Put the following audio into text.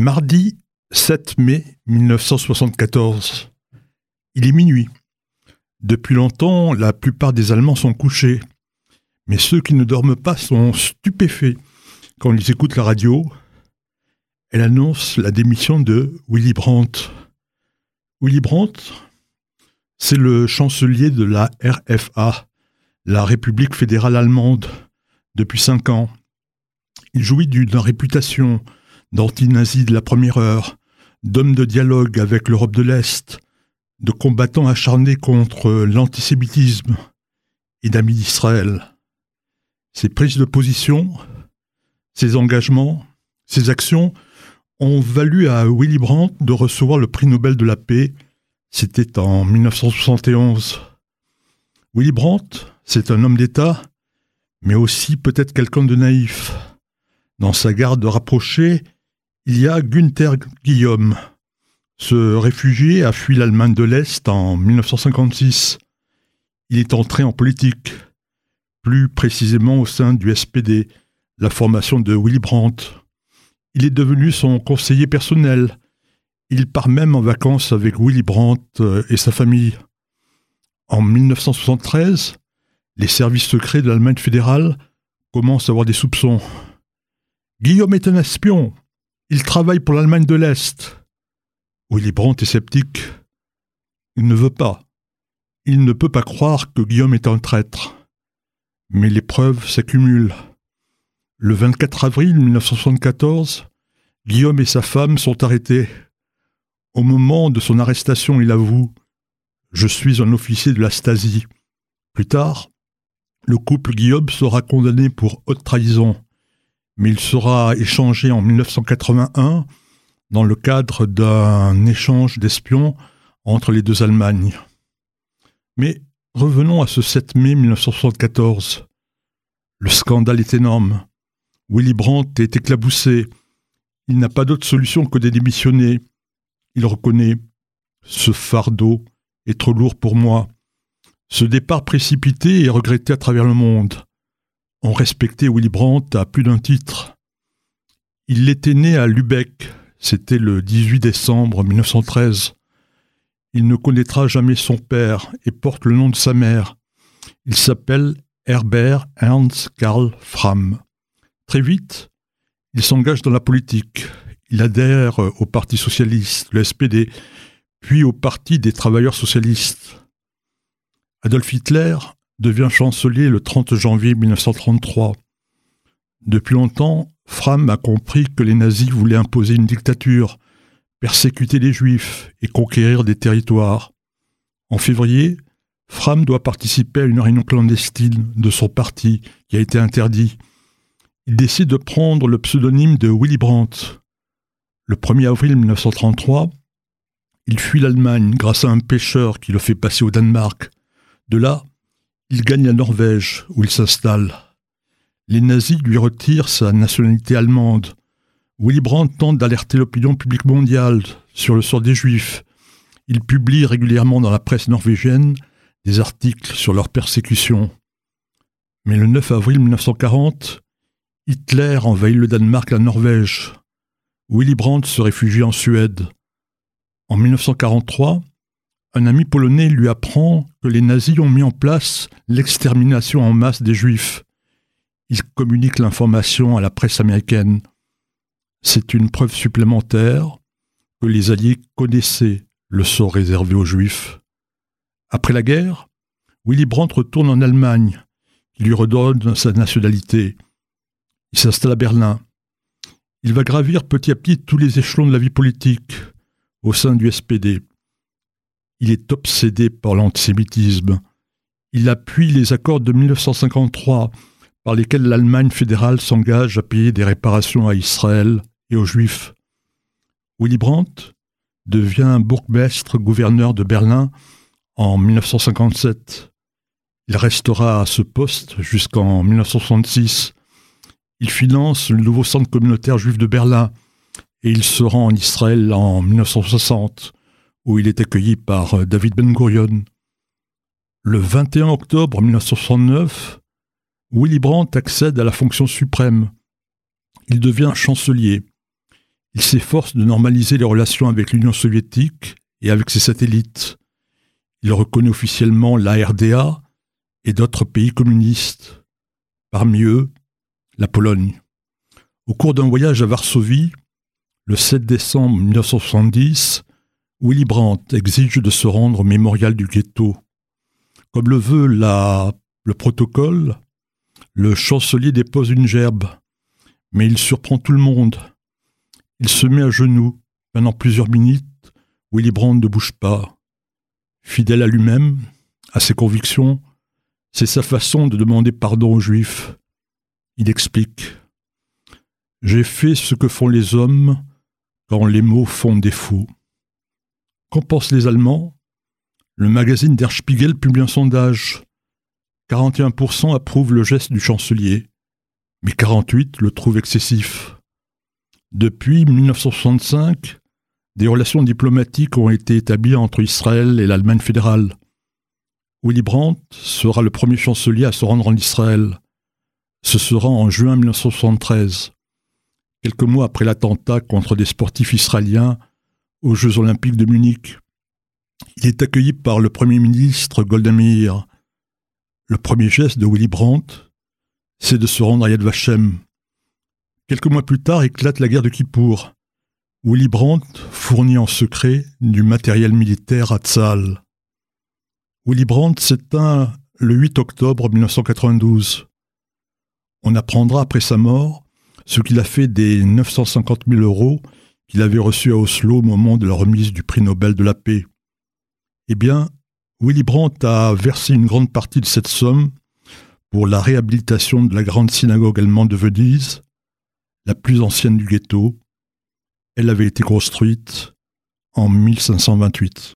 Mardi 7 mai 1974. Il est minuit. Depuis longtemps, la plupart des Allemands sont couchés. Mais ceux qui ne dorment pas sont stupéfaits quand ils écoutent la radio. Elle annonce la démission de Willy Brandt. Willy Brandt, c'est le chancelier de la RFA, la République fédérale allemande, depuis cinq ans. Il jouit d'une réputation d'anti-nazi de la première heure, d'homme de dialogue avec l'Europe de l'Est, de combattant acharné contre l'antisémitisme et d'amis d'Israël. Ses prises de position, ses engagements, ses actions ont valu à Willy Brandt de recevoir le prix Nobel de la paix. C'était en 1971. Willy Brandt, c'est un homme d'État, mais aussi peut-être quelqu'un de naïf. Dans sa garde rapprochée, il y a Günther Guillaume. Ce réfugié a fui l'Allemagne de l'Est en 1956. Il est entré en politique, plus précisément au sein du SPD, la formation de Willy Brandt. Il est devenu son conseiller personnel. Il part même en vacances avec Willy Brandt euh, et sa famille. En 1973, les services secrets de l'Allemagne fédérale commencent à avoir des soupçons. Guillaume est un espion, il travaille pour l'Allemagne de l'Est. Willy Brandt est sceptique. Il ne veut pas. Il ne peut pas croire que Guillaume est un traître. Mais les preuves s'accumulent. Le 24 avril 1974, Guillaume et sa femme sont arrêtés. Au moment de son arrestation, il avoue Je suis un officier de la Stasi. Plus tard, le couple Guillaume sera condamné pour haute trahison mais il sera échangé en 1981 dans le cadre d'un échange d'espions entre les deux Allemagnes. Mais revenons à ce 7 mai 1974. Le scandale est énorme. Willy Brandt est éclaboussé. Il n'a pas d'autre solution que de démissionner. Il reconnaît Ce fardeau est trop lourd pour moi. Ce départ précipité est regretté à travers le monde ont respecté Willy Brandt à plus d'un titre. Il était né à Lübeck, c'était le 18 décembre 1913. Il ne connaîtra jamais son père et porte le nom de sa mère. Il s'appelle Herbert Ernst Karl Fram. Très vite, il s'engage dans la politique. Il adhère au Parti socialiste, le SPD, puis au Parti des travailleurs socialistes. Adolf Hitler devient chancelier le 30 janvier 1933. Depuis longtemps, Fram a compris que les nazis voulaient imposer une dictature, persécuter les juifs et conquérir des territoires. En février, Fram doit participer à une réunion clandestine de son parti qui a été interdit. Il décide de prendre le pseudonyme de Willy Brandt. Le 1er avril 1933, il fuit l'Allemagne grâce à un pêcheur qui le fait passer au Danemark. De là, il gagne la Norvège, où il s'installe. Les nazis lui retirent sa nationalité allemande. Willy Brandt tente d'alerter l'opinion publique mondiale sur le sort des Juifs. Il publie régulièrement dans la presse norvégienne des articles sur leur persécution. Mais le 9 avril 1940, Hitler envahit le Danemark et la Norvège. Willy Brandt se réfugie en Suède. En 1943, un ami polonais lui apprend que les nazis ont mis en place l'extermination en masse des juifs. Il communique l'information à la presse américaine. C'est une preuve supplémentaire que les Alliés connaissaient le sort réservé aux Juifs. Après la guerre, Willy Brandt retourne en Allemagne, qui lui redonne sa nationalité. Il s'installe à Berlin. Il va gravir petit à petit tous les échelons de la vie politique au sein du SPD. Il est obsédé par l'antisémitisme. Il appuie les accords de 1953 par lesquels l'Allemagne fédérale s'engage à payer des réparations à Israël et aux Juifs. Willy Brandt devient bourgmestre gouverneur de Berlin en 1957. Il restera à ce poste jusqu'en 1966. Il finance le nouveau centre communautaire juif de Berlin et il se rend en Israël en 1960 où il est accueilli par euh, David Ben Gurion. Le 21 octobre 1969, Willy Brandt accède à la fonction suprême. Il devient chancelier. Il s'efforce de normaliser les relations avec l'Union soviétique et avec ses satellites. Il reconnaît officiellement la RDA et d'autres pays communistes, parmi eux la Pologne. Au cours d'un voyage à Varsovie, le 7 décembre 1970, Willy Brandt exige de se rendre au mémorial du ghetto. Comme le veut la, le protocole, le chancelier dépose une gerbe, mais il surprend tout le monde. Il se met à genoux. Pendant plusieurs minutes, Willy Brandt ne bouge pas. Fidèle à lui-même, à ses convictions, c'est sa façon de demander pardon aux Juifs. Il explique J'ai fait ce que font les hommes quand les mots font défaut. Qu'en pensent les Allemands? Le magazine Der Spiegel publie un sondage. 41% approuvent le geste du chancelier, mais 48% le trouvent excessif. Depuis 1965, des relations diplomatiques ont été établies entre Israël et l'Allemagne fédérale. Willy Brandt sera le premier chancelier à se rendre en Israël. Ce sera en juin 1973, quelques mois après l'attentat contre des sportifs israéliens aux Jeux olympiques de Munich. Il est accueilli par le Premier ministre Golda Meir. Le premier geste de Willy Brandt, c'est de se rendre à Yad Vashem. Quelques mois plus tard éclate la guerre de Kippour. Willy Brandt fournit en secret du matériel militaire à Tzal. Willy Brandt s'éteint le 8 octobre 1992. On apprendra après sa mort ce qu'il a fait des 950 000 euros qu'il avait reçu à Oslo au moment de la remise du prix Nobel de la paix. Eh bien, Willy Brandt a versé une grande partie de cette somme pour la réhabilitation de la grande synagogue allemande de Venise, la plus ancienne du ghetto. Elle avait été construite en 1528.